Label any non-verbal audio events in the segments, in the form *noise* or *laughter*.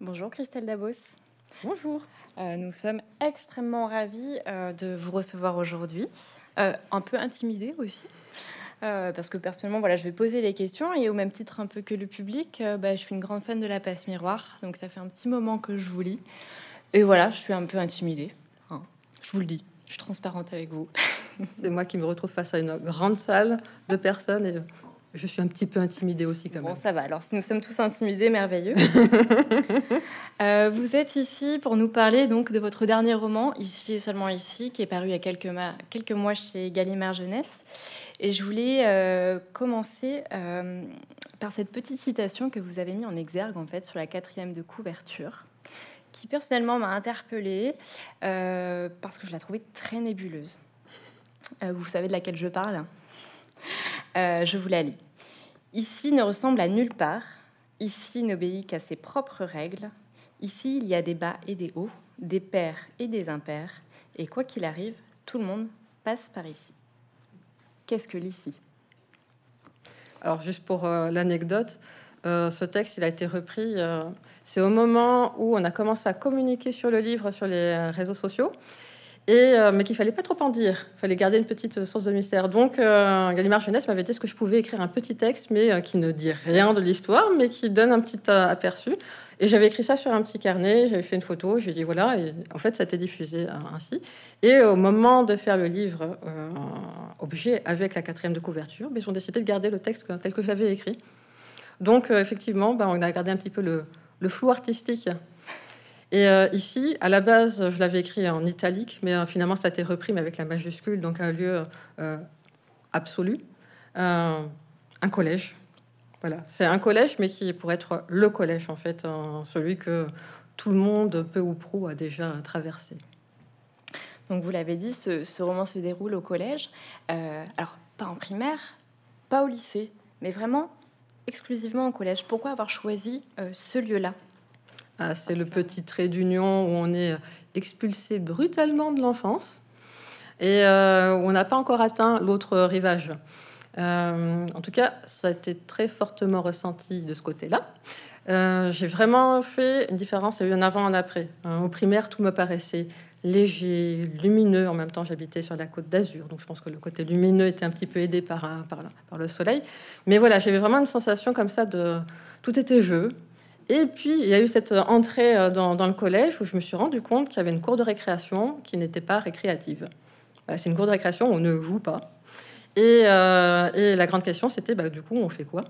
Bonjour Christelle Dabos. Bonjour. Euh, nous sommes extrêmement ravis euh, de vous recevoir aujourd'hui. Euh, un peu intimidés aussi. parce que personnellement, voilà, je vais poser les questions et au même titre un peu que le public, bah, je suis une grande fan de la passe miroir, donc ça fait un petit moment que je vous lis. Et voilà, je suis un peu intimidée. Hein. je vous le dis, je suis transparente avec vous. C'est moi qui me retrouve face à une grande salle de personnes et je suis un petit peu intimidée aussi quand même. Bon, ça va. Alors, si nous sommes tous intimidés, merveilleux. *laughs* Euh, vous êtes ici pour nous parler donc de votre dernier roman, Ici et seulement ici, qui est paru il y a quelques, quelques mois chez Gallimard Jeunesse. Et je voulais euh, commencer euh, par cette petite citation que vous avez mis en exergue en fait sur la quatrième de couverture, qui personnellement m'a interpellée parce que je la trouvais très nébuleuse. vous savez de laquelle je parle? Euh, je vous la lis. Ici ne ressemble à nulle part. Ici n'obéit qu'à ses propres règles. Ici, il y a des bas et des hauts, des pairs et des impairs. Et quoi qu'il arrive, tout le monde passe par ici. Qu'est-ce que l'ici? Alors, juste pour euh, l'anecdote, euh, ce texte, il a été repris. c'est au moment où on a commencé à communiquer sur le livre sur les réseaux sociaux euh, mais qu'il fallait pas trop en dire. Il fallait garder une petite source de mystère. Donc, euh, Gallimard Jeunesse m'avait dit que je pouvais écrire un petit texte, mais euh, qui ne dit rien de l'histoire, mais qui donne un petit aperçu. Et j'avais écrit ça sur un petit carnet, j'avais fait une photo, j'ai dit voilà, et en fait, ça a été diffusé ainsi. Et au moment de faire le livre objet avec la quatrième de couverture, mais ben, ils ont décidé de garder le texte tel que j'avais écrit. Donc, effectivement, ben, on a gardé un petit peu le flou artistique et euh, ici, à la base, je l'avais écrit en italique, mais euh, finalement, ça a été repris mais avec la majuscule, donc un lieu euh, absolu, un collège. Voilà, c'est un collège, mais qui pourrait être le collège, en fait, celui que tout le monde, peu ou prou, a déjà traversé. Donc, vous l'avez dit, ce, roman se déroule au collège. alors, pas en primaire, pas au lycée, mais vraiment exclusivement au collège. Pourquoi avoir choisi ce lieu-là? Ah, c'est le petit trait d'union où on est expulsé brutalement de l'enfance et euh, on n'a pas encore atteint l'autre rivage. Euh, en tout cas, ça a été très fortement ressenti de ce côté-là. Euh, j'ai vraiment fait une différence, il y a eu un avant, un après. au primaire, tout me paraissait léger, lumineux. En même temps, j'habitais sur la côte d'Azur, donc je pense que le côté lumineux était un petit peu aidé par le soleil. Mais voilà, j'avais vraiment une sensation comme ça de tout était jeu, et puis, il y a eu cette entrée euh, dans, le collège où je me suis rendu compte qu'il y avait une cour de récréation qui n'était pas récréative. Bah, c'est une cour de récréation où on ne joue pas. Et, euh, la grande question, c'était bah, du coup, on fait quoi?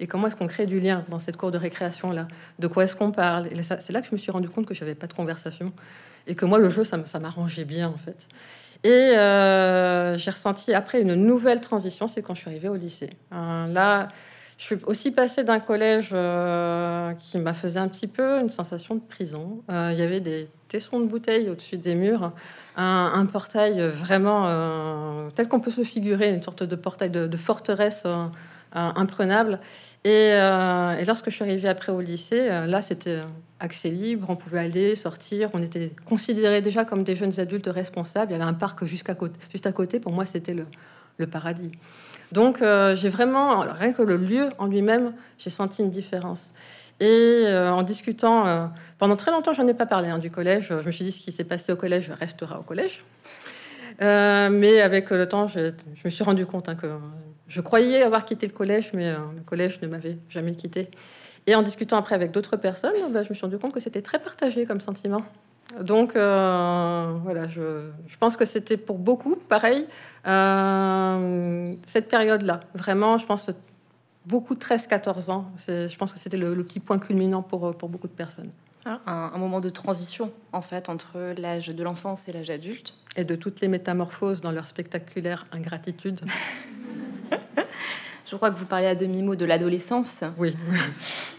Et comment est-ce qu'on crée du lien dans cette cour de récréation-là? De quoi est-ce qu'on parle? Et c'est là que je me suis rendu compte que je n'avais pas de conversation. Et que moi, le jeu, ça, m'arrangeait bien, en fait. Et euh, j'ai ressenti après une nouvelle transition, c'est quand je suis arrivée au lycée. là, je suis aussi passée d'un collège euh, qui m'a fait un petit peu une sensation de prison. Euh, il y avait des tessons de bouteilles au-dessus des murs, un, portail vraiment euh, tel qu'on peut se figurer, une sorte de portail de, forteresse imprenable. Et, lorsque je suis arrivée après au lycée, là c'était accès libre, on pouvait aller, sortir, on était considérés déjà comme des jeunes adultes responsables. Il y avait un parc jusqu'à côté, juste à côté. Pour moi, c'était le paradis. Donc euh, j'ai vraiment, rien que le lieu en lui-même, j'ai senti une différence. Et euh, en discutant, euh, pendant très longtemps, j'en ai pas parlé hein, du collège. Je me suis dit ce qui s'est passé au collège restera au collège. mais avec le temps, je, me suis rendu compte hein, que je croyais avoir quitté le collège, mais le collège ne m'avait jamais quitté. Et en discutant après avec d'autres personnes, bah, je me suis rendu compte que c'était très partagé comme sentiment. Donc voilà, je, je, pense que c'était pour beaucoup pareil euh, cette période-là, vraiment, je pense beaucoup 13-14 ans. Je pense que c'était le, petit point culminant pour, pour beaucoup de personnes. Ah, un, moment de transition, en fait, entre l'âge de l'enfance et l'âge adulte. Et de toutes les métamorphoses dans leur spectaculaire ingratitude. *laughs* Je crois que vous parlez à demi-mot de l'adolescence. Oui. *laughs*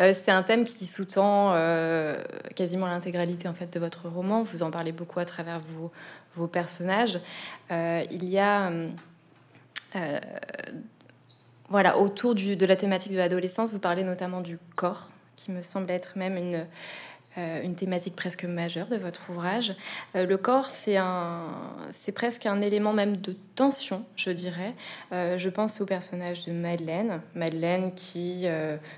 Euh, c'est un thème qui sous-tend euh, quasiment l'intégralité en fait de votre roman. Vous en parlez beaucoup à travers vos, personnages. Euh, il y a voilà autour de la thématique de l'adolescence, vous parlez notamment du corps, qui me semble être même une une thématique presque majeure de votre ouvrage. Euh, le corps, c'est presque un élément même de tension, je dirais. Euh, je pense au personnage de Madeleine, Madeleine qui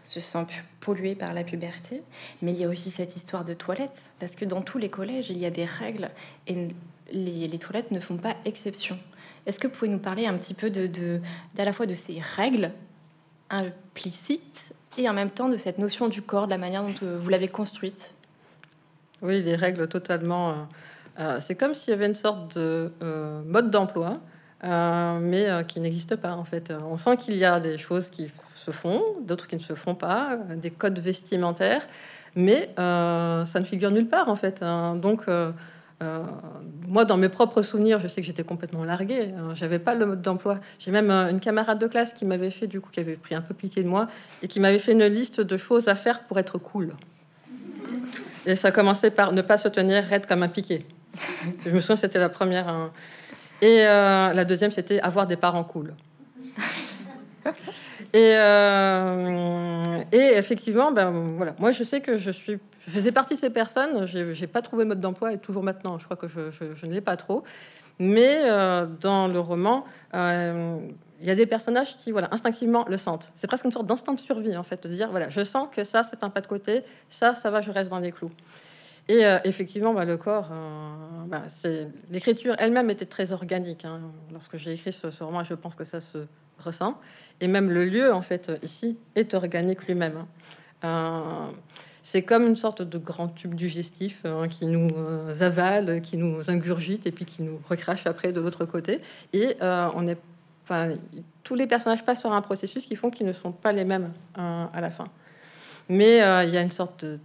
se sent polluée par la puberté, mais il y a aussi cette histoire de toilettes, parce que dans tous les collèges, il y a des règles et les, toilettes ne font pas exception. Est-ce que vous pouvez nous parler un petit peu de, de, d'à la fois de ces règles implicites et en même temps de cette notion du corps, de la manière dont vous l'avez construite? Oui, les règles totalement. Euh, euh, c'est comme s'il y avait une sorte de euh, mode d'emploi, mais qui n'existe pas en fait. On sent qu'il y a des choses qui se font, d'autres qui ne se font pas, des codes vestimentaires, mais ça ne figure nulle part en fait. Hein. Donc moi, dans mes propres souvenirs, je sais que j'étais complètement larguée. Hein. J'avais pas le mode d'emploi. J'ai même une camarade de classe qui m'avait fait, du coup, qui avait pris un peu pitié de moi et qui m'avait fait une liste de choses à faire pour être cool. Et ça commençait par ne pas se tenir raide comme un piquet. *laughs* Je me souviens, c'était la première. Hein. Et euh, la deuxième, c'était avoir des parents cool. *laughs* Et, euh, et effectivement, ben, voilà. moi je sais que je, suis, je faisais partie de ces personnes. Je n'ai pas trouvé mode d'emploi et toujours maintenant, je crois que je, je, ne l'ai pas trop. Mais euh, dans le roman, il y a des personnages qui, voilà, instinctivement le sentent. C'est presque une sorte d'instinct de survie, en fait, de se dire, voilà, je sens que ça, c'est un pas de côté, ça, ça va, je reste dans les clous. Et euh, effectivement, bah, le corps, euh, bah, c'est l'écriture elle-même était très organique. Hein. Lorsque j'ai écrit ce, roman, je pense que ça se ressent. Et même le lieu, en fait, ici, est organique lui-même. Hein. Euh, c'est comme une sorte de grand tube digestif hein, qui nous avale, qui nous ingurgite et puis qui nous recrache après de l'autre côté. Et on tous les personnages passent par un processus qui font qu'ils ne sont pas les mêmes euh, à la fin. Mais euh, il y a une sorte de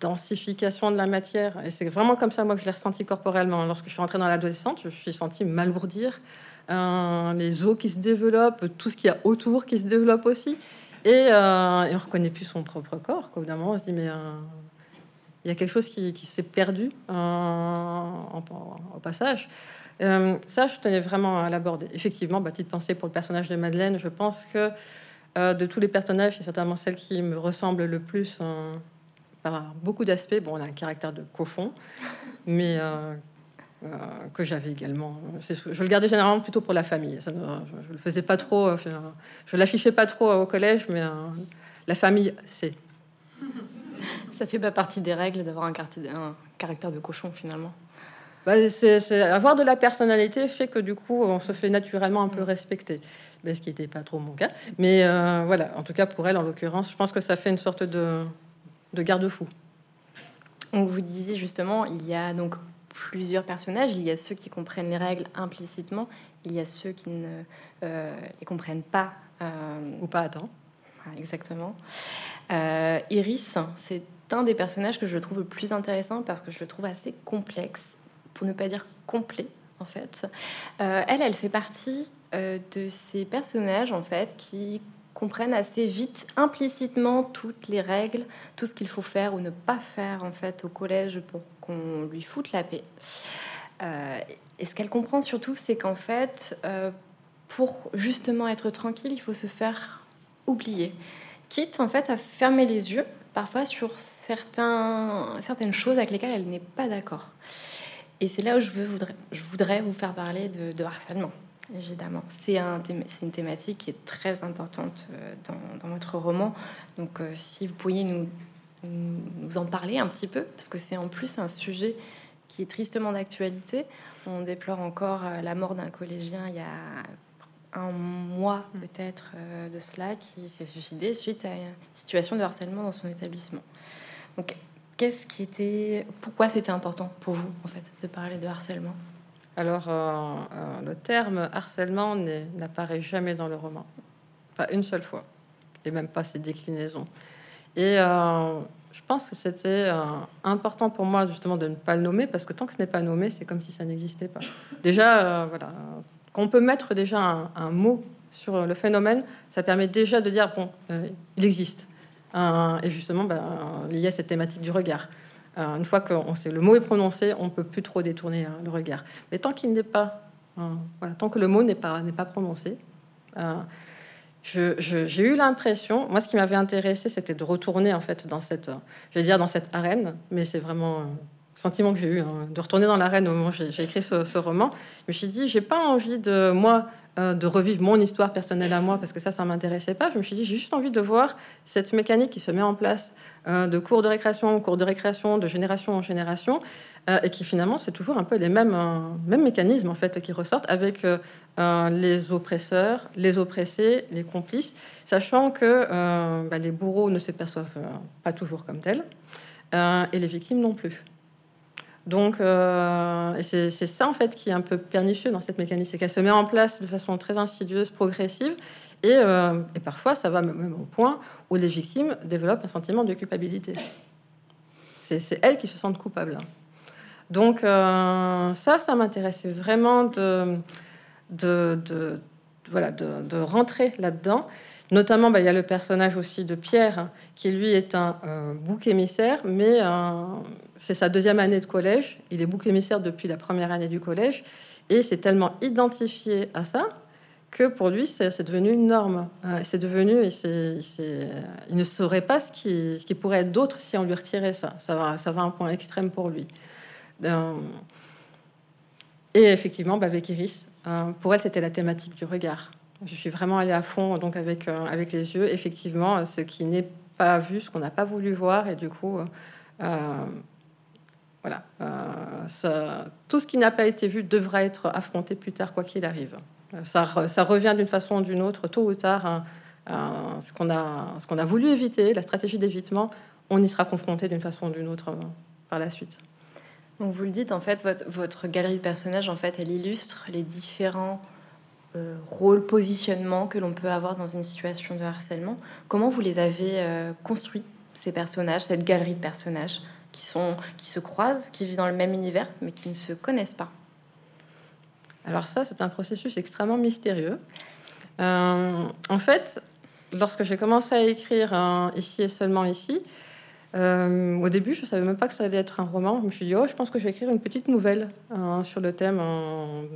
densification de la matière. Et c'est vraiment comme ça, moi, que je l'ai ressenti corporellement. Lorsque je suis rentrée dans l'adolescente, je suis sentie m'alourdir. Euh, les os qui se développent, tout ce qu'il y a autour qui se développe aussi. Et, on ne reconnaît plus son propre corps. Au bout d'un moment, on se dit, mais il y a quelque chose qui, s'est perdu au passage. Euh, ça, je tenais vraiment à l'aborder. Effectivement, bah, petite pensée pour le personnage de Madeleine. Je pense que euh, de tous les personnages, c'est certainement celle qui me ressemble le plus par beaucoup d'aspects. Bon, elle a un caractère de cochon, *laughs* mais euh, que j'avais également. Je le gardais généralement plutôt pour la famille. Ça je, ne le faisais pas trop. je l'affichais pas trop au collège, mais la famille, c'est. *laughs* Ça fait pas partie des règles d'avoir un caractère de cochon finalement. Bah, avoir de la personnalité fait que du coup, on se fait naturellement un peu respecter. Mais ce qui n'était pas trop mon cas. Mais euh, voilà, en tout cas pour elle, en l'occurrence, je pense que ça fait une sorte de, de garde-fou. On vous disait justement, il y a donc plusieurs personnages. Il y a ceux qui comprennent les règles implicitement. Il y a ceux qui ne euh, les comprennent pas. Euh, Ou pas à temps. Exactement. Iris, c'est un des personnages que je trouve le plus intéressant parce que je le trouve assez complexe pour ne pas dire complet en fait. Euh, elle, elle fait partie euh, de ces personnages en fait qui comprennent assez vite implicitement toutes les règles, tout ce qu'il faut faire ou ne pas faire en fait au collège pour qu'on lui foute la paix. Euh, et ce qu'elle comprend surtout, c'est qu'en fait, pour justement être tranquille, il faut se faire oublier, quitte en fait à fermer les yeux parfois sur certains, certaines choses avec lesquelles elle n'est pas d'accord. Et c'est là où je, veux, voudrais, je voudrais vous faire parler de, harcèlement, évidemment. C'est un, une thématique qui est très importante euh, dans, dans votre roman. Donc, euh, si vous pourriez nous, nous en parler un petit peu, parce que c'est en plus un sujet qui est tristement d'actualité. On déplore encore euh, la mort d'un collégien il y a un mois mmh. peut-être de cela qui s'est suicidé suite à une situation de harcèlement dans son établissement. Donc Qu'est-ce qui était, pourquoi c'était important pour vous en fait de parler de harcèlement? Alors euh, euh, le terme harcèlement n'apparaît jamais dans le roman, pas une seule fois, et même pas ses déclinaisons. Et euh, je pense que c'était important pour moi justement de ne pas le nommer parce que tant que ce n'est pas nommé, c'est comme si ça n'existait pas. Déjà, voilà, qu'on peut mettre déjà un, un, mot sur le phénomène, ça permet déjà de dire bon, il existe. Euh, et justement, ben, y a cette thématique du regard. Euh, une fois que sait, le mot est prononcé, on peut plus trop détourner hein, le regard. Mais tant qu'il n'est pas, euh, tant que le mot n'est pas, n'est pas prononcé, j'ai eu l'impression, moi ce qui m'avait intéressé, c'était de retourner en fait dans cette, je vais dire dans cette arène, mais c'est vraiment sentiment que j'ai eu, hein, de retourner dans l'arène au moment où j'ai écrit ce, roman. Je me suis dit, j'ai pas envie de moi euh, de revivre mon histoire personnelle à moi parce que ça, ça m'intéressait pas. Je me suis dit, j'ai juste envie de voir cette mécanique qui se met en place euh, de cours de récréation en cours de récréation, de génération en génération, euh, et qui finalement, c'est toujours un peu les mêmes, mêmes mécanismes en fait qui ressortent avec les oppresseurs, les oppressés, les complices, sachant que bah, les bourreaux ne se perçoivent pas toujours comme tels, et les victimes non plus. Donc, euh, c'est ça en fait qui est un peu pernicieux dans cette mécanique, c'est qu'elle se met en place de façon très insidieuse, progressive, et, euh, parfois ça va même au point où les victimes développent un sentiment de culpabilité. C'est elles qui se sentent coupables. Donc euh, ça, ça m'intéressait vraiment de, voilà, de rentrer là-dedans. Notamment, bah, il y a le personnage aussi de Pierre, qui lui est un euh, bouc émissaire, mais euh, c'est sa deuxième année de collège. Il est bouc émissaire depuis la première année du collège, et c'est tellement identifié à ça que pour lui, c'est devenu une norme. Euh, c'est devenu, il ne saurait pas ce qui, pourrait être d'autre si on lui retirait ça. Ça va, à un point extrême pour lui. et effectivement, bah, avec Iris, pour elle, c'était la thématique du regard. Je suis vraiment allée à fond donc avec, euh, avec les yeux. Effectivement, ce qui n'est pas vu, ce qu'on n'a pas voulu voir, et du coup, euh, voilà, euh, tout ce qui n'a pas été vu devra être affronté plus tard, quoi qu'il arrive. Ça, ça revient d'une façon ou d'une autre, tôt ou tard, hein, ce qu'on a, ce a voulu éviter, la stratégie d'évitement, on y sera confronté d'une façon ou d'une autre par la suite. Donc vous le dites, en fait, votre, votre galerie de personnages, en fait, elle illustre les différents euh, rôle, positionnement que l'on peut avoir dans une situation de harcèlement. Comment vous les avez euh, construits, ces personnages, cette galerie de personnages qui, sont, qui se croisent, qui vivent dans le même univers, mais qui ne se connaissent pas? Alors ça, c'est un processus extrêmement mystérieux. Euh, en fait, lorsque j'ai commencé à écrire Ici et seulement ici, au début, je savais même pas que ça allait être un roman. Je me suis dit, oh, je pense que je vais écrire une petite nouvelle sur le thème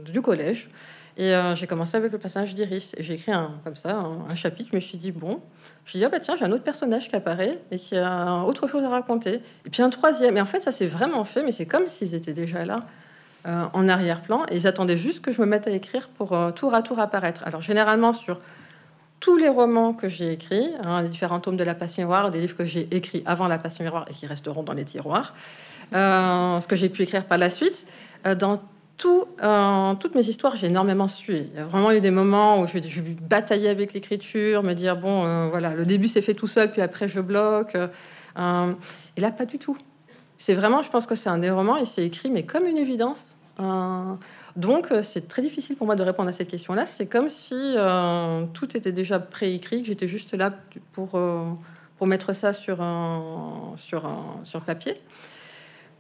du collège. Et euh, j'ai commencé avec le personnage d'Iris. J'ai écrit un, comme ça un, chapitre. Je me suis dit, bon, je dit, ah bah tiens, j'ai un autre personnage qui apparaît et qui a autre chose à raconter. Et puis un troisième. Et en fait, ça s'est vraiment fait, mais c'est comme s'ils étaient déjà là. Euh, en arrière-plan et ils attendaient juste que je me mette à écrire pour euh, tour à tour apparaître. Alors généralement sur tous les romans que j'ai écrits, hein, les différents tomes de La Passion Miroir, des livres que j'ai écrits avant La Passion Miroir et qui resteront dans les tiroirs, ce que j'ai pu écrire par la suite, dans tout, euh, toutes mes histoires, j'ai énormément sué. Il y a vraiment eu des moments où je, je batailler avec l'écriture, me dire bon, euh, voilà, le début s'est fait tout seul, puis après je bloque. Euh, et là, pas du tout. C'est vraiment, je pense que c'est un des romans et c'est écrit, mais comme une évidence. donc, c'est très difficile pour moi de répondre à cette question-là. C'est comme si tout était déjà préécrit, que j'étais juste là pour, pour mettre ça sur, sur, sur papier.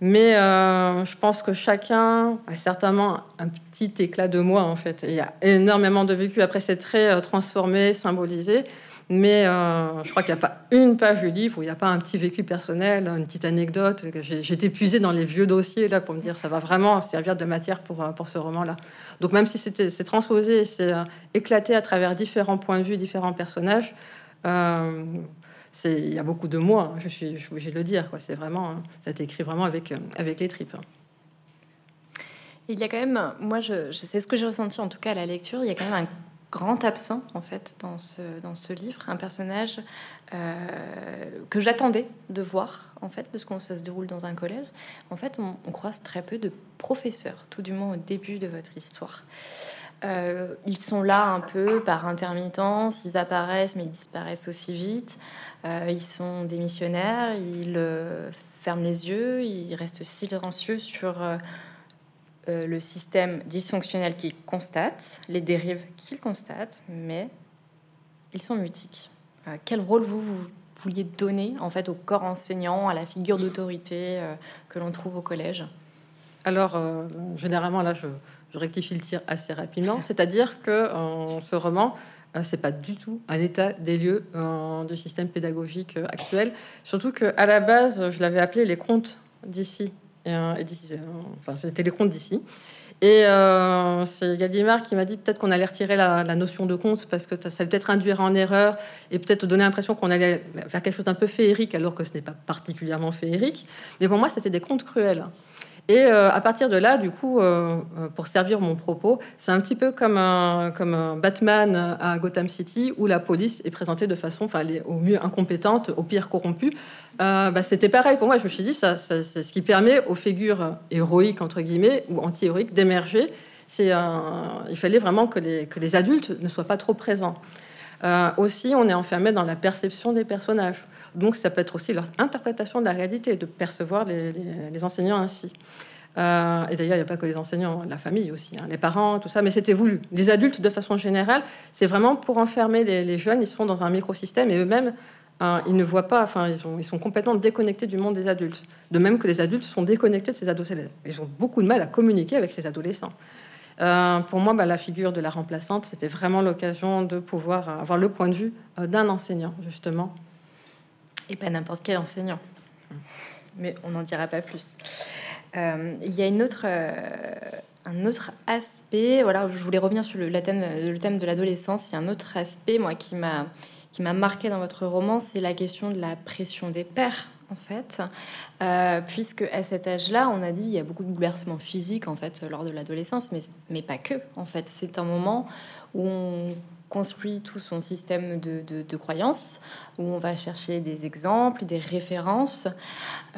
Mais euh, je pense que chacun a certainement un petit éclat de moi, en fait. il y a énormément de vécu. Après, c'est très euh, transformé, symbolisé. Mais euh, je crois qu'il n'y a pas une page du livre où il n'y a pas un petit vécu personnel, une petite anecdote. J'ai été puisé dans les vieux dossiers là pour me dire ça va vraiment servir de matière pour, pour ce roman-là. Donc même si c'est transposé, c'est éclaté à travers différents points de vue, différents personnages, il y a beaucoup de moi, je suis, obligée de le dire. C'est vraiment, ça a été écrit vraiment avec, euh, avec les tripes. Il y a quand même, moi, je, c'est ce que j'ai ressenti en tout cas à la lecture. Il y a quand même un grand absent en fait dans ce, dans ce livre, un personnage euh, que j'attendais de voir en fait parce qu'on ça se déroule dans un collège. En fait, on, croise très peu de professeurs, tout du moins au début de votre histoire. Euh, ils sont là un peu par intermittence, ils apparaissent mais ils disparaissent aussi vite. Euh, ils sont des missionnaires, ils euh, ferment les yeux, ils restent silencieux sur euh, le système dysfonctionnel qu'ils constatent, les dérives qu'ils constatent, mais ils sont mutiques. quel rôle vous, vouliez donner en fait au corps enseignant, à la figure d'autorité que l'on trouve au collège? Alors, généralement, là, je, je, rectifie le tir assez rapidement. C'est-à-dire que en ce roman, c'est pas du tout un état des lieux euh, du système pédagogique euh, actuel. Surtout que à la base, je l'avais appelé les contes d'ici. enfin, c'était les contes d'ici. Et euh, c'est Gallimard qui m'a dit peut-être qu'on allait retirer la, notion de conte parce que ça allait peut-être induire en erreur et peut-être donner l'impression qu'on allait faire quelque chose d'un peu féerique alors que ce n'est pas particulièrement féerique. Mais pour moi, c'était des contes cruels. Et euh, à partir de là, du coup, euh, euh, pour servir mon propos, c'est un petit peu comme un, Batman à Gotham City où la police est présentée de façon, enfin, au mieux incompétente, au pire corrompue. Bah, c'était pareil pour moi. Je me suis dit, ça, c'est ce qui permet aux figures héroïques entre guillemets ou anti-héroïques d'émerger. Il fallait vraiment que les, que les adultes ne soient pas trop présents. aussi, on est enfermé dans la perception des personnages. Donc ça peut être aussi leur interprétation de la réalité, de percevoir les, enseignants ainsi. Euh, et d'ailleurs, il n'y a pas que les enseignants, la famille aussi, hein, les parents, tout ça, mais c'était voulu. Les adultes, de façon générale, c'est vraiment pour enfermer les, jeunes, ils sont dans un microsystème et eux-mêmes, euh, ils ne voient pas, enfin, ils, sont complètement déconnectés du monde des adultes. De même que les adultes sont déconnectés de ces adolescents. Ils ont beaucoup de mal à communiquer avec ces adolescents. Euh, pour moi, bah, la figure de la remplaçante, c'était vraiment l'occasion de pouvoir avoir le point de vue d'un enseignant, justement, et pas n'importe quel enseignant. Mais on n'en dira pas plus. Euh, il y a une autre, euh, un autre aspect. Voilà, je voulais revenir sur le, thème, de l'adolescence. Il y a un autre aspect, moi, qui m'a qui m'a marqué dans votre roman, c'est la question de la pression des pères, en fait, euh, puisque à cet âge-là, on a dit il y a beaucoup de bouleversements physiques en fait lors de l'adolescence, mais mais pas que. En fait, c'est un moment où on construit tout son système de, de, croyances, où on va chercher des exemples, des références,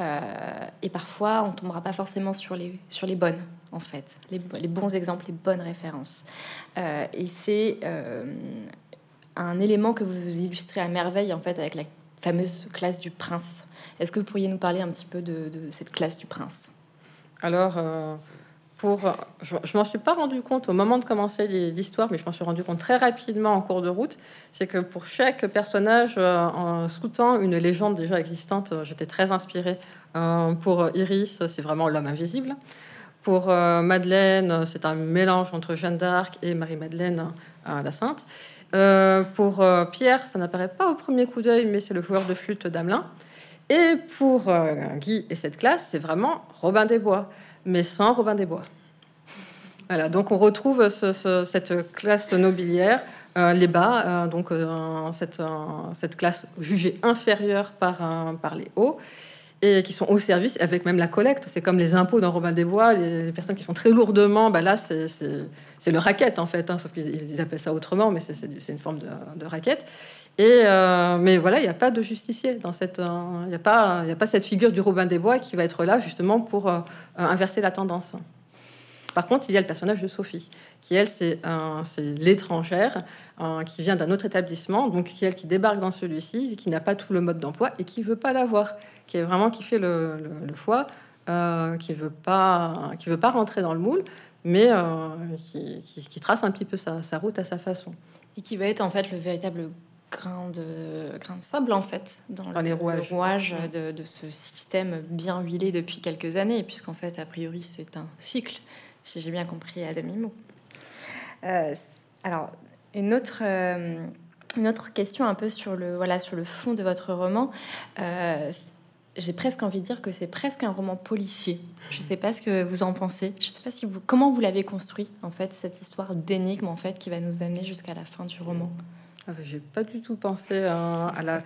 euh, et parfois on tombera pas forcément sur les, sur les bonnes, en fait, les, bons exemples, les bonnes références. Euh, et c'est euh, un élément que vous illustrez à merveille, en fait, avec la fameuse classe du prince. Est-ce que vous pourriez nous parler un petit peu de, de cette classe du prince? Alors, je, je m'en suis pas rendu compte au moment de commencer l'histoire, mais je m'en suis rendu compte très rapidement en cours de route. C'est que pour chaque personnage, euh, en scoutant une légende déjà existante, euh, j'étais très inspirée. Euh, pour Iris, c'est vraiment l'homme invisible. Pour Madeleine, c'est un mélange entre Jeanne d'Arc et Marie-Madeleine la Sainte. pour Pierre, ça n'apparaît pas au premier coup d'œil, mais c'est le joueur de flûte d'Amelin. Et pour Guy et cette classe, c'est vraiment Robin des Bois mais sans Robin des Bois. Voilà, donc on retrouve cette classe nobiliaire, euh, les bas, euh, donc euh, cette, classe jugée inférieure par les hauts, et qui sont au service, avec même la collecte. C'est comme les impôts dans Robin des Bois, les, personnes qui font très lourdement, bah là c'est le racket en fait, hein, sauf qu'ils appellent ça autrement, mais c'est une forme de, racket. Et mais voilà, il n'y a pas de justicier dans cette. Il n'y a pas, il a pas cette figure du Robin des Bois qui va être là justement pour inverser la tendance. Par contre, il y a le personnage de Sophie, qui elle, c'est l'étrangère, qui vient d'un autre établissement, donc qui elle qui débarque dans celui-ci, qui n'a pas tout le mode d'emploi et qui veut pas l'avoir, qui est vraiment qui fait le, choix, euh, qui veut pas, qui veut pas rentrer dans le moule, mais euh, qui, trace un petit peu sa, route à sa façon. Et qui va être en fait le véritable grain de, grain de sable en fait dans, les rouages, de, de, ce système bien huilé depuis quelques années, puisqu'en fait a priori c'est un cycle si j'ai bien compris à demi-mot. Euh, alors, une autre, euh, une autre question un peu sur le, voilà, sur le fond de votre roman. Euh, j'ai presque envie de dire que c'est presque un roman policier. Je ne sais pas ce que vous en pensez. Je ne sais pas si vous, comment vous l'avez construit, en fait, cette histoire d'énigme, en fait, qui va nous amener jusqu'à la fin du roman. Ah, j'ai pas du tout pensé à, la.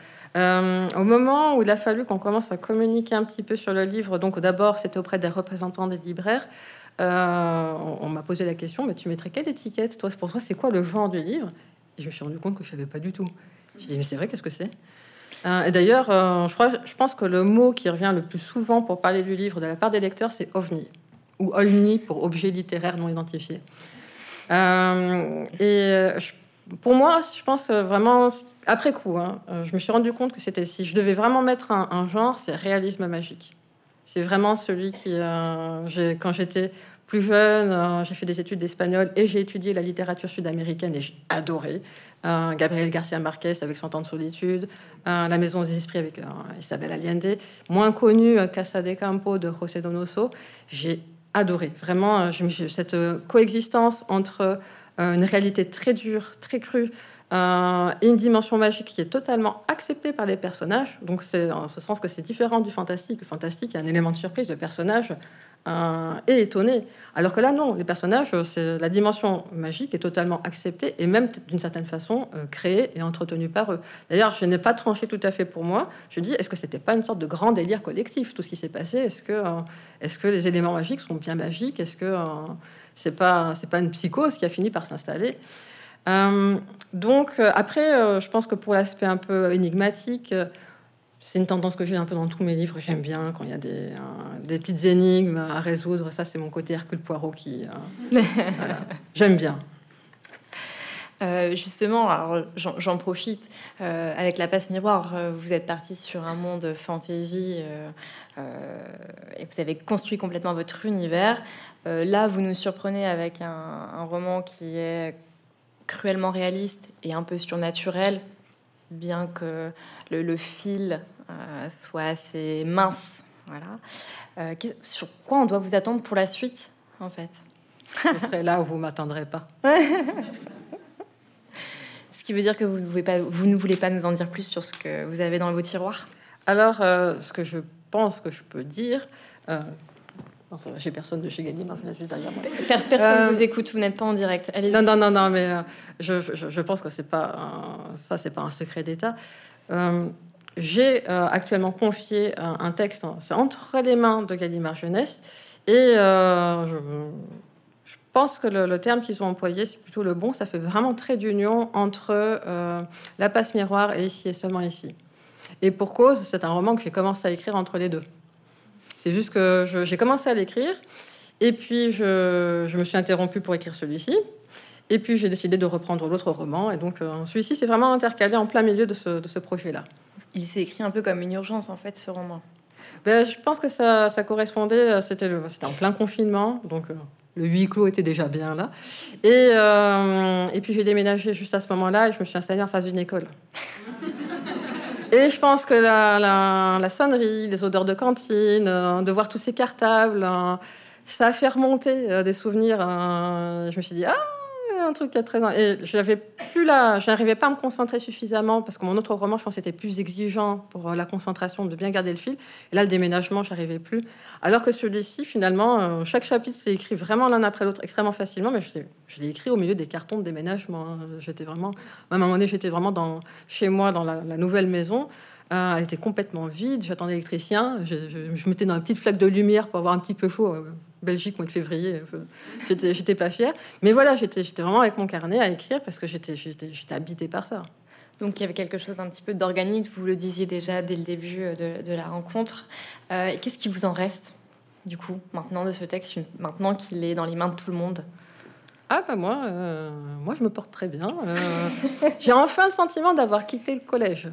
au moment où il a fallu qu'on commence à communiquer un petit peu sur le livre, donc d'abord c'était auprès des représentants des libraires. Euh, on, m'a posé la question, mais tu mettrais quelle étiquette toi? Pour toi, c'est quoi le genre du livre? Je me suis rendu compte que je savais pas du tout. Je dit, mais c'est vrai, qu'est-ce que c'est? Euh, Et d'ailleurs, euh, je, crois, je pense que le mot qui revient le plus souvent pour parler du livre de la part des lecteurs, c'est ovni ou olni pour objet littéraire non identifié. et pour moi, je pense vraiment après coup, hein, je me suis rendu compte que c'était si je devais vraiment mettre un genre, c'est réalisme magique. C'est vraiment celui qui, quand j'étais plus jeune, euh, j'ai fait des études d'espagnol et j'ai étudié la littérature sud-américaine et j'ai adoré. Euh, Gabriel Garcia Marquez avec Son temps de solitude, euh, La maison des esprits avec Isabelle Allende, moins connu Casa de Campo de José Donoso. J'ai adoré vraiment cette coexistence entre une réalité très dure, très crue, et une dimension magique qui est totalement acceptée par les personnages. Donc c'est en ce sens que c'est différent du fantastique. Le fantastique, il y a un élément de surprise. Le personnage et étonné. Alors que là, non, les personnages, c'est la dimension magique est totalement acceptée et même d'une certaine façon créée et entretenue par eux. D'ailleurs, je n'ai pas tranché tout à fait pour moi. Je dis, est-ce que c'était pas une sorte de grand délire collectif tout ce qui s'est passé? Est-ce que, est-ce que les éléments magiques sont bien magiques? Est-ce que c'est pas c'est pas une psychose qui a fini par s'installer? Donc après, je pense que pour l'aspect un peu énigmatique, c'est une tendance que j'ai un peu dans tous mes livres. J'aime bien quand il y a des, des, petites énigmes à résoudre. Ça, c'est mon côté Hercule Poirot qui. Euh, *laughs* J'aime bien. Euh, justement, alors j'en profite. Euh, avec la passe miroir, vous êtes parti sur un monde fantasy et vous avez construit complètement votre univers. là, vous nous surprenez avec un, un, roman qui est cruellement réaliste et un peu surnaturel, bien que le, fil euh, soit assez mince. Voilà. Euh, sur quoi on doit vous attendre pour la suite, en fait? Je serai là où vous m'attendrez pas. *laughs* ce qui veut dire que vous, ne pas, vous ne voulez pas nous en dire plus sur ce que vous avez dans vos tiroirs? Alors, euh, ce que je pense que je peux dire, j'ai personne de chez Gallimard, juste derrière moi. Personne ne vous écoute, vous n'êtes pas en direct. Allez non, non, non, non, mais je, je, je, pense que c'est pas ça, c'est pas un secret d'État. Euh, j'ai euh, actuellement confié un, texte, hein, c'est entre les mains de Gallimard Jeunesse, et euh, je, pense que le, terme qu'ils ont employé, c'est plutôt le bon, ça fait vraiment très d'union entre la passe miroir et ici et seulement ici. Et pour cause, c'est un roman que j'ai commencé à écrire entre les deux. C'est juste que j'ai commencé à l'écrire, et puis je, je, me suis interrompue pour écrire celui-ci. Et puis j'ai décidé de reprendre l'autre roman. Et donc euh, celui-ci, c'est vraiment intercalé en plein milieu de ce, de ce projet-là. Il s'est écrit un peu comme une urgence, en fait, ce roman. Ben, je pense que ça, ça correspondait, euh, c'était en plein confinement, donc euh, le huis clos était déjà bien là. Et, et puis j'ai déménagé juste à ce moment-là et je me suis installée en face d'une école. *laughs* et je pense que la, la, la, sonnerie, les odeurs de cantine, de voir tous ces cartables, ça a fait remonter des souvenirs. je me suis dit, ah, un truc qui a 13 ans. Et j'avais plus là, j'arrivais pas à me concentrer suffisamment parce que mon autre roman, je pense, était plus exigeant pour euh, la concentration, de bien garder le fil. Et là, le déménagement, j'arrivais plus. Alors que celui-ci, finalement, euh, chaque chapitre s'est écrit vraiment l'un après l'autre extrêmement facilement, mais je l'ai écrit au milieu des cartons de déménagement. Hein. J'étais vraiment, à un moment donné, j'étais vraiment dans, chez moi, dans la, nouvelle maison. Euh, elle était complètement vide. J'attendais l'électricien. Je, je, mettais dans une petite flaque de lumière pour avoir un petit peu chaud. Belgique, mois de février. J'étais pas fière. Mais voilà, j'étais vraiment avec mon carnet à écrire parce que j'étais habitée par ça. Donc il y avait quelque chose d'un petit peu d'organique, vous le disiez déjà dès le début euh, de, la rencontre. Euh, Qu'est-ce qui vous en reste, du coup, maintenant de ce texte, maintenant qu'il est dans les mains de tout le monde? Ah bah moi, euh, moi je me porte très bien. Euh, *laughs* j'ai enfin le sentiment d'avoir quitté le collège.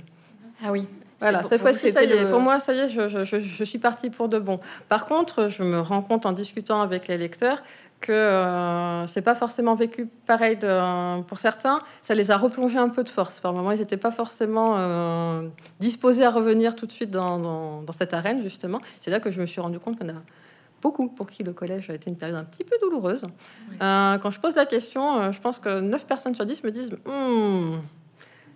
Ah oui. Voilà, cette fois-ci, ça y est. Pour moi, ça y est, je, suis partie pour de bon. Par contre, je me rends compte en discutant avec les lecteurs que euh, c'est pas forcément vécu pareil de, pour certains. Ça les a replongés un peu de force. Par moments, ils n'étaient pas forcément euh, disposés à revenir tout de suite dans, cette arène, justement. C'est là que je me suis rendu compte qu'on a beaucoup pour qui le collège a été une période un petit peu douloureuse. Euh, quand je pose la question, je pense que 9 personnes sur 10 me disent hmm,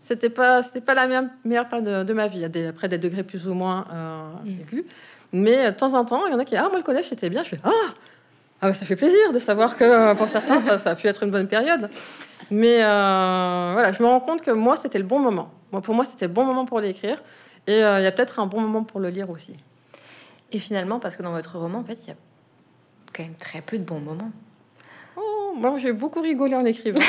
c'était pas, c'était pas la meilleure, période de, ma vie. Des, après des degrés plus ou moins euh, mm. aigus. Mais de temps en temps, il y en a qui ah moi le collège c'était bien. Je fais ah, ah ça fait plaisir de savoir que euh, pour certains ça, ça, a pu être une bonne période. Mais euh, voilà, je me rends compte que moi c'était le bon moment. Moi, pour moi c'était le bon moment pour l'écrire. Et il y a peut-être un bon moment pour le lire aussi. Et finalement, parce que dans votre roman, en fait, il y a quand même très peu de bons moments moi, j'ai beaucoup rigolé en écrivant.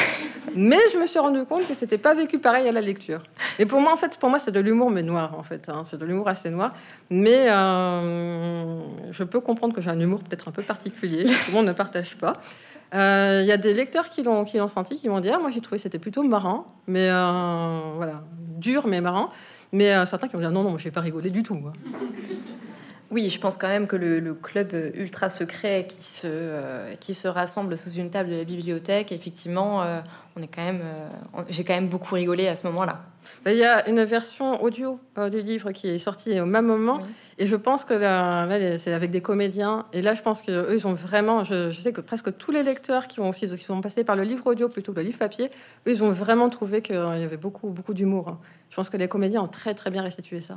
mais je me suis rendu compte que c'était pas vécu pareil à la lecture. Et pour moi, en fait, pour moi, c'est de l'humour, mais noir, en fait. Hein. C'est de l'humour assez noir. Mais euh, je peux comprendre que j'ai un humour peut-être un peu particulier, que tout le monde ne partage pas. Il euh, y a des lecteurs qui l'ont, senti, qui m'ont dit Ah, moi, j'ai trouvé c'était plutôt marrant, mais euh, voilà, dur, mais marrant. Mais certains qui m'ont dit ah, Non, non, moi, j'ai pas rigolé du tout. Oui, je pense quand même que le, club ultra secret qui se, euh, qui se rassemble sous une table de la bibliothèque, effectivement, euh, on est quand même, euh, j'ai quand même beaucoup rigolé à ce moment-là. Ben, il y a une version audio du livre qui est sortie au même moment, et je pense que là, c'est avec des comédiens. Et là, je pense qu'eux, ils ont vraiment, je, sais que presque tous les lecteurs qui ont aussi, qui sont passés par le livre audio plutôt que le livre papier, eux, ils ont vraiment trouvé qu'il y avait beaucoup, beaucoup d'humour. Je pense que les comédiens ont très, très bien restitué ça.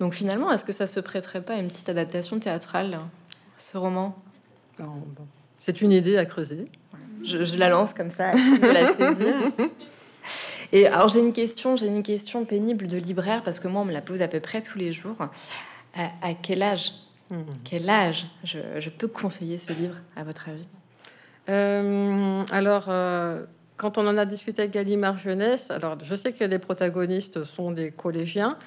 Donc finalement, est-ce que ça se prêterait pas à une petite adaptation théâtrale ce roman? C'est une idée à creuser. Je, la lance comme ça, de la saisir. *laughs* Et alors j'ai une question, j'ai une question pénible de libraire parce que moi on me la pose à peu près tous les jours. À, quel âge, hmm. quel âge je, peux conseiller ce livre à votre avis? Euh, Alors euh, quand on en a discuté avec Gallimard Jeunesse, alors je sais que les protagonistes sont des collégiens,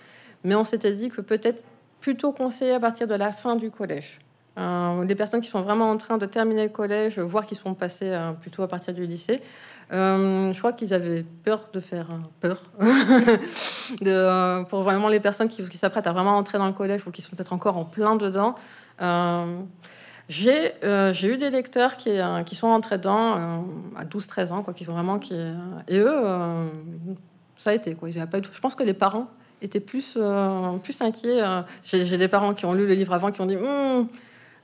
mais on s'était dit que peut-être plutôt conseiller à partir de la fin du collège. Euh, des personnes qui sont vraiment en train de terminer le collège, voire qui sont passées euh, plutôt à partir du lycée. Euh, je crois qu'ils avaient peur de faire peur *laughs* de, pour vraiment les personnes qui, s'apprêtent à vraiment entrer dans le collège ou qui sont peut-être encore en plein dedans. J'ai eu des lecteurs qui, sont entrés dedans à 12-13 ans, quoi, qui vraiment et eux, ça a été quoi. Je pense que les parents étaient plus plus inquiets. J'ai des parents qui ont lu le livre avant qui ont dit hum,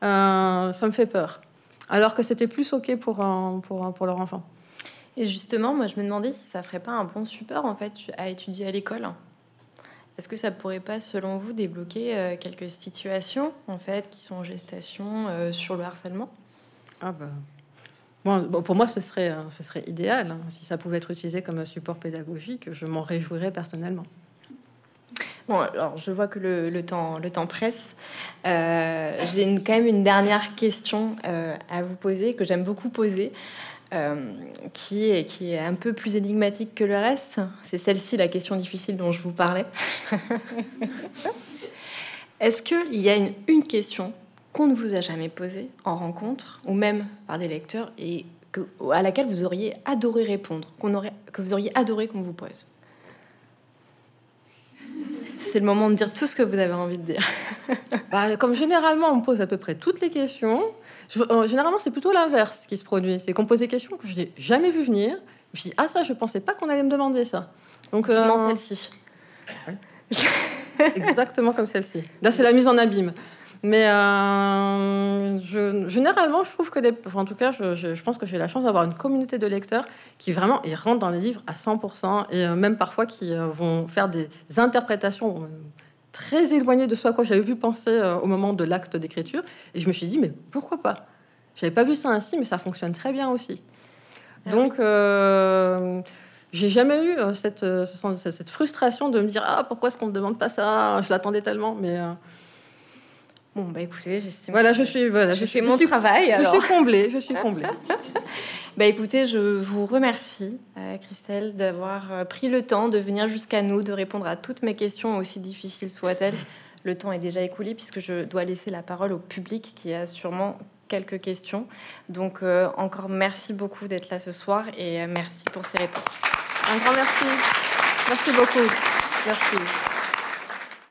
euh, ça me fait peur. Alors que c'était plus OK pour, pour, pour leur enfant. Et justement, moi, je me demandais si ça ferait pas un bon support en fait à étudier à l'école. Est-ce que ça pourrait pas, selon vous, débloquer euh, quelques situations en fait qui sont en gestation euh, sur le harcèlement? Ah. Bon, pour moi, ce serait, ce serait idéal. Hein. Si ça pouvait être utilisé comme un support pédagogique, je m'en réjouirais personnellement. Bon, alors je vois que le, temps, le temps presse. Euh, j'ai quand même une dernière question euh, à vous poser, que j'aime beaucoup poser, euh, qui, est, qui est un peu plus énigmatique que le reste. C'est celle-ci, la question difficile dont je vous parlais. *laughs* Est-ce qu'il y a une, une question qu'on ne vous a jamais posée en rencontre, ou même par des lecteurs, et à laquelle vous auriez adoré répondre, qu'on aurait, que vous auriez adoré qu'on vous pose? C'est le moment de dire tout ce que vous avez envie de dire. *laughs* Bah, comme généralement, on me pose à peu près toutes les questions. Euh, généralement, c'est plutôt l'inverse qui se produit. C'est qu'on pose des questions que je n'ai jamais vu venir. Je me dis, ah ça, je pensais pas qu'on allait me demander ça. Donc, euh... celle-ci. Exactement comme celle-ci. Là, c'est la mise en abîme. Mais euh, je, généralement, je trouve que, en tout cas, je, pense que j'ai la chance d'avoir une communauté de lecteurs qui vraiment ils rentrent dans les livres à 100% et euh, même parfois qui euh, vont faire des interprétations très éloignées de ce à quoi j'avais pu penser au moment de l'acte d'écriture. Et je me suis dit, mais pourquoi pas? J'avais pas vu ça ainsi, mais ça fonctionne très bien aussi. Ah Donc, j'ai jamais eu cette, cette, frustration de me dire, ah, pourquoi est-ce qu'on ne me demande pas ça? Je l'attendais tellement, mais Bon, bah écoutez, j'estime. Voilà, je suis. Voilà, je, fais mon travail. Je suis comblée, je suis comblée. *laughs* bah écoutez, je vous remercie, euh, Christelle, d'avoir euh, pris le temps de venir jusqu'à nous, de répondre à toutes mes questions, aussi difficiles soient-elles. Le temps est déjà écoulé puisque je dois laisser la parole au public qui a sûrement quelques questions. Donc, euh, encore merci beaucoup d'être là ce soir et merci pour ces réponses. Un grand merci. Merci beaucoup. Merci.